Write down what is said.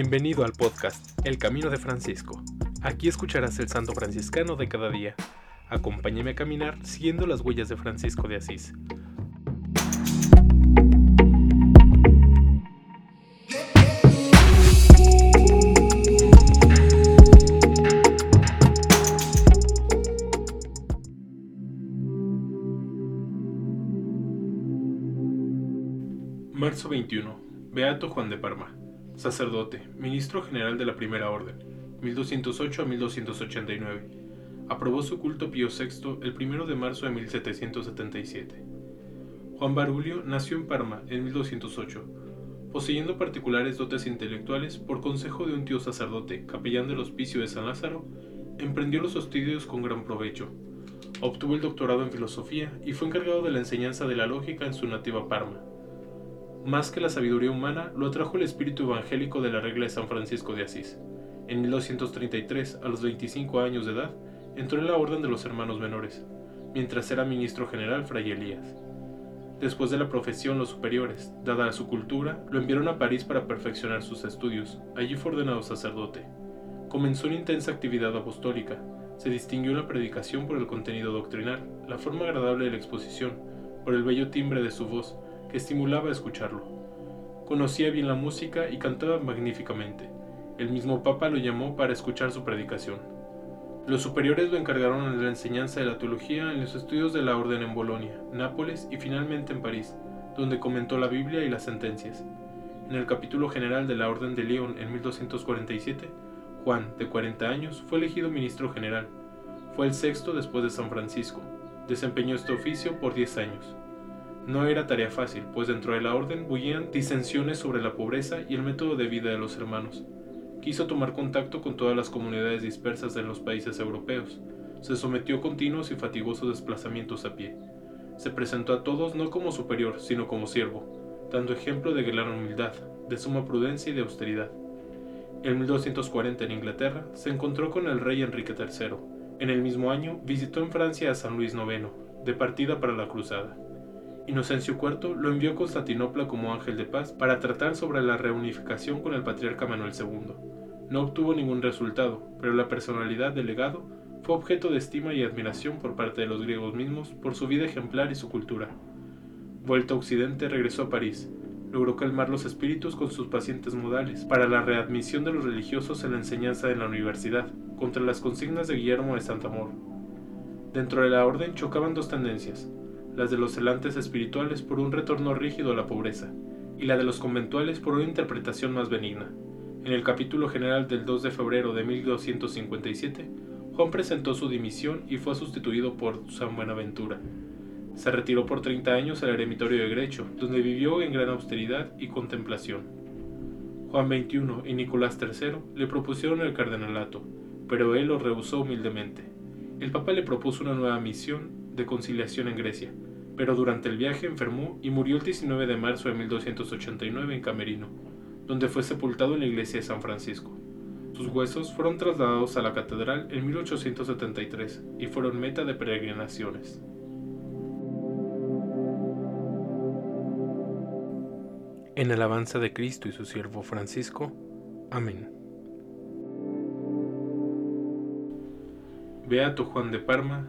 Bienvenido al podcast El Camino de Francisco. Aquí escucharás el santo franciscano de cada día. Acompáñame a caminar siguiendo las huellas de Francisco de Asís. Marzo 21. Beato Juan de Parma sacerdote, ministro general de la Primera Orden, 1208 a 1289. Aprobó su culto Pío VI el 1 de marzo de 1777. Juan Barulio nació en Parma en 1208, poseyendo particulares dotes intelectuales por consejo de un tío sacerdote, capellán del hospicio de San Lázaro, emprendió los estudios con gran provecho. Obtuvo el doctorado en filosofía y fue encargado de la enseñanza de la lógica en su nativa Parma. Más que la sabiduría humana, lo atrajo el espíritu evangélico de la regla de San Francisco de Asís. En 1233, a los 25 años de edad, entró en la Orden de los Hermanos Menores, mientras era ministro general Fray Elías. Después de la profesión, los superiores, dada su cultura, lo enviaron a París para perfeccionar sus estudios. Allí fue ordenado sacerdote. Comenzó una intensa actividad apostólica. Se distinguió la predicación por el contenido doctrinal, la forma agradable de la exposición, por el bello timbre de su voz, que estimulaba a escucharlo. Conocía bien la música y cantaba magníficamente. El mismo Papa lo llamó para escuchar su predicación. Los superiores lo encargaron de la enseñanza de la teología en los estudios de la orden en Bolonia, Nápoles y finalmente en París, donde comentó la Biblia y las sentencias. En el capítulo general de la Orden de León en 1247, Juan, de 40 años, fue elegido ministro general. Fue el sexto después de San Francisco. Desempeñó este oficio por 10 años. No era tarea fácil, pues dentro de la orden bullían disensiones sobre la pobreza y el método de vida de los hermanos. Quiso tomar contacto con todas las comunidades dispersas en los países europeos. Se sometió a continuos y fatigosos desplazamientos a pie. Se presentó a todos no como superior, sino como siervo, dando ejemplo de gran humildad, de suma prudencia y de austeridad. En 1240 en Inglaterra se encontró con el rey Enrique III. En el mismo año visitó en Francia a San Luis IX, de partida para la cruzada. Inocencio IV lo envió a Constantinopla como ángel de paz para tratar sobre la reunificación con el patriarca Manuel II. No obtuvo ningún resultado, pero la personalidad del legado fue objeto de estima y admiración por parte de los griegos mismos por su vida ejemplar y su cultura. Vuelto a Occidente, regresó a París. Logró calmar los espíritus con sus pacientes modales para la readmisión de los religiosos en la enseñanza en la universidad, contra las consignas de Guillermo de Santamor. Dentro de la orden chocaban dos tendencias, las de los celantes espirituales por un retorno rígido a la pobreza, y la de los conventuales por una interpretación más benigna. En el capítulo general del 2 de febrero de 1257, Juan presentó su dimisión y fue sustituido por San Buenaventura. Se retiró por 30 años al eremitorio de Grecho, donde vivió en gran austeridad y contemplación. Juan XXI y Nicolás III le propusieron el cardenalato, pero él lo rehusó humildemente. El Papa le propuso una nueva misión de conciliación en Grecia, pero durante el viaje enfermó y murió el 19 de marzo de 1289 en Camerino, donde fue sepultado en la iglesia de San Francisco. Sus huesos fueron trasladados a la catedral en 1873 y fueron meta de peregrinaciones. En alabanza de Cristo y su siervo Francisco. Amén. Beato Juan de Parma,